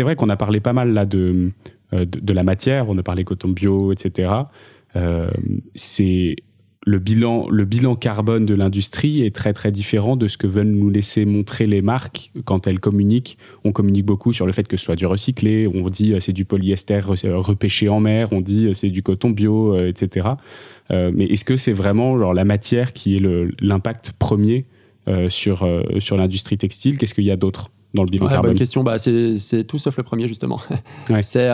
c'est vrai qu'on a parlé pas mal là de, de, de, la matière, on a parlé coton bio, etc. c'est le bilan, le bilan carbone de l'industrie est très très différent de ce que veulent nous laisser montrer les marques quand elles communiquent. On communique beaucoup sur le fait que ce soit du recyclé, on dit c'est du polyester repêché en mer, on dit c'est du coton bio, etc. Euh, mais est-ce que c'est vraiment genre, la matière qui est l'impact premier euh, sur, euh, sur l'industrie textile? Qu'est-ce qu'il y a d'autre? Dans le bilan carbone Bonne question, bah, c'est tout sauf le premier justement. C'est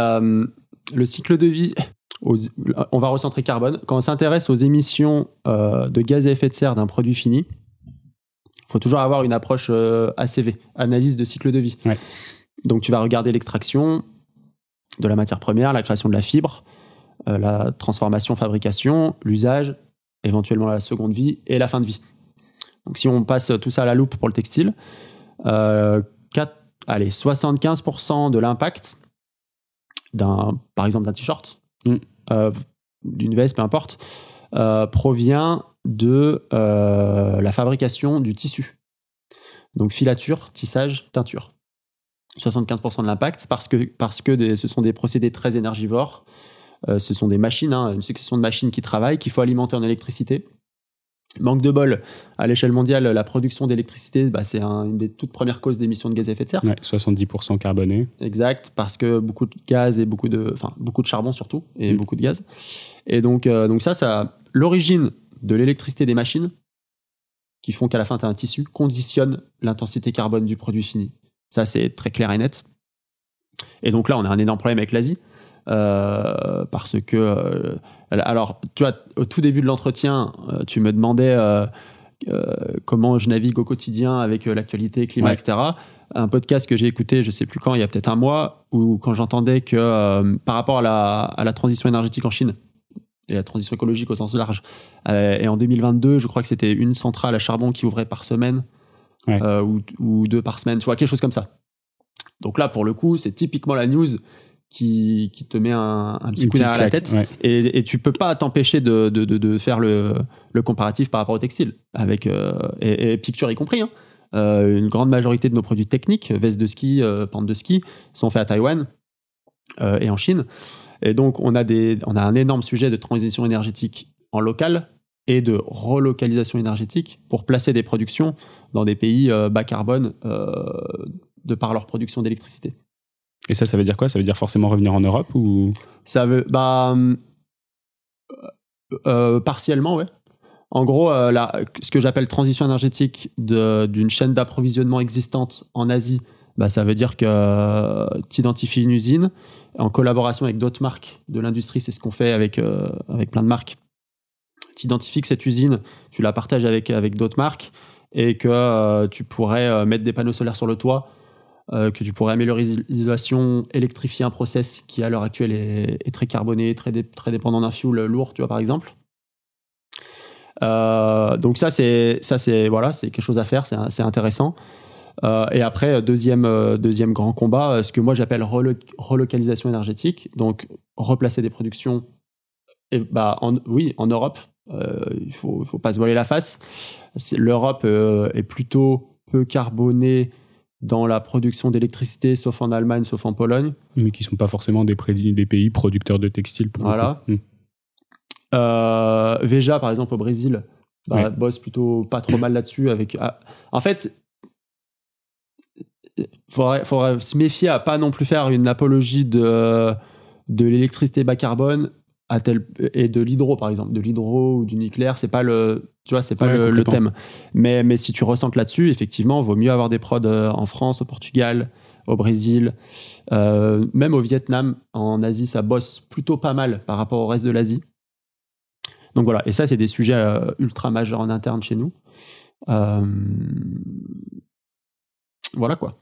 le cycle de vie. on va recentrer carbone. Quand on s'intéresse aux émissions de gaz à effet de serre d'un produit fini, il faut toujours avoir une approche ACV, analyse de cycle de vie. Donc tu vas regarder l'extraction de la matière première, la création de la fibre, euh, la transformation, fabrication, l'usage, éventuellement la seconde vie et la fin de vie. Donc si on passe tout ça à la loupe pour le textile, euh, allez, 75% de l'impact d'un, par exemple d'un t-shirt, mm. euh, d'une veste, peu importe, provient de la fabrication du tissu. Donc filature, tissage, teinture. 75% de l'impact parce que, parce que ce sont des procédés très énergivores euh, ce sont des machines, hein, une succession de machines qui travaillent, qu'il faut alimenter en électricité. Manque de bol, à l'échelle mondiale, la production d'électricité, bah, c'est une des toutes premières causes d'émissions de gaz à effet de serre. 70% carboné. Exact, parce que beaucoup de gaz et beaucoup de, enfin, beaucoup de charbon surtout, et mm. beaucoup de gaz. Et donc, euh, donc ça, ça, l'origine de l'électricité des machines, qui font qu'à la fin, tu as un tissu, conditionne l'intensité carbone du produit fini. Ça, c'est très clair et net. Et donc là, on a un énorme problème avec l'Asie. Euh, parce que euh, alors tu vois au tout début de l'entretien euh, tu me demandais comment je navigue au quotidien avec l'actualité climat etc un podcast que j'ai écouté je sais plus quand il y a peut-être un mois où quand j'entendais que par rapport à la, à la transition énergétique en Chine et la transition écologique au sens large. et en 2022, je crois que c'était une centrale à charbon qui ouvrait par semaine ou, ou, deux par semaine, tu vois, quelque chose comme ça. Donc là, pour le coup, c'est typiquement la news qui, qui te met un, un petit coup derrière la tête et, et tu peux pas t'empêcher de, de, de, faire le, le, comparatif par rapport au textile avec euh, et, Picture y compris hein. euh, une grande majorité de nos produits techniques vestes de ski euh, pentes de ski sont faits à Taïwan et en Chine et donc on a des on a un énorme sujet de transition énergétique en local et de relocalisation énergétique pour placer des productions dans des pays bas carbone de par leur production d'électricité. Et ça, ça veut dire quoi? Ça veut dire forcément revenir en Europe ou? Ça veut, bah, euh, euh, partiellement, ouais. En gros, euh, ce que j'appelle transition énergétique d'une chaîne d'approvisionnement existante en Asie, bah, ça veut dire que tu identifies une usine en collaboration avec d'autres marques de l'industrie, c'est ce qu'on fait avec, avec plein de marques. Tu identifies que cette usine, tu la partages avec, avec d'autres marques et que tu pourrais mettre des panneaux solaires sur le toit euh, que tu pourrais améliorer l'isolation, électrifier un process qui à l'heure actuelle est, très carboné, très, dépendant d'un fuel lourd, tu vois par exemple. Euh, donc ça c'est ça c'est voilà quelque chose à faire, c'est intéressant. Euh, et après deuxième deuxième grand combat, ce que moi j'appelle relocalisation énergétique, donc replacer des productions. Bah oui en Europe, il faut faut pas se voiler la face. L'Europe est plutôt peu carbonée dans la production d'électricité, sauf en Allemagne, sauf en Pologne. Mais qui ne sont pas forcément des, des, pays producteurs de textiles. voilà. Euh, Veja, par exemple, au Brésil, bah, bosse plutôt pas trop mal là-dessus. Avec, ah, en fait, il faudrait, faudrait, se méfier à pas non plus faire une apologie de, de l'électricité bas carbone à tel, et de l'hydro, par exemple. De l'hydro ou du nucléaire, c'est pas le tu vois, c'est pas le, thème. Mais, mais si tu ressentes là-dessus, effectivement, vaut mieux avoir des prods euh, en France, au Portugal, au Brésil, euh, même au Vietnam, en Asie, ça bosse plutôt pas mal par rapport au reste de l'Asie. Donc voilà, et ça, c'est des sujets euh, ultra majeurs en interne chez nous. voilà quoi.